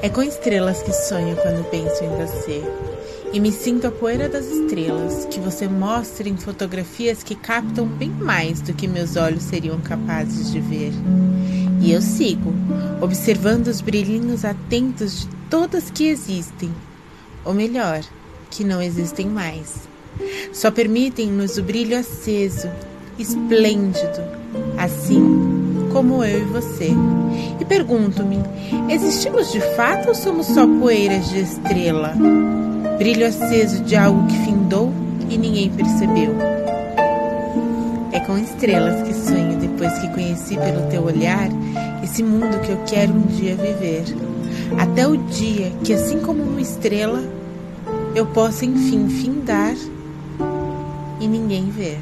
É com estrelas que sonho quando penso em você. E me sinto a poeira das estrelas que você mostra em fotografias que captam bem mais do que meus olhos seriam capazes de ver. E eu sigo, observando os brilhinhos atentos de todas que existem, ou melhor, que não existem mais. Só permitem-nos o brilho aceso, esplêndido, assim como eu e você. E pergunto-me: existimos de fato ou somos só poeiras de estrela? Brilho aceso de algo que findou e ninguém percebeu. É com estrelas que sonho depois que conheci pelo teu olhar esse mundo que eu quero um dia viver. Até o dia que, assim como uma estrela, eu possa enfim findar e ninguém ver.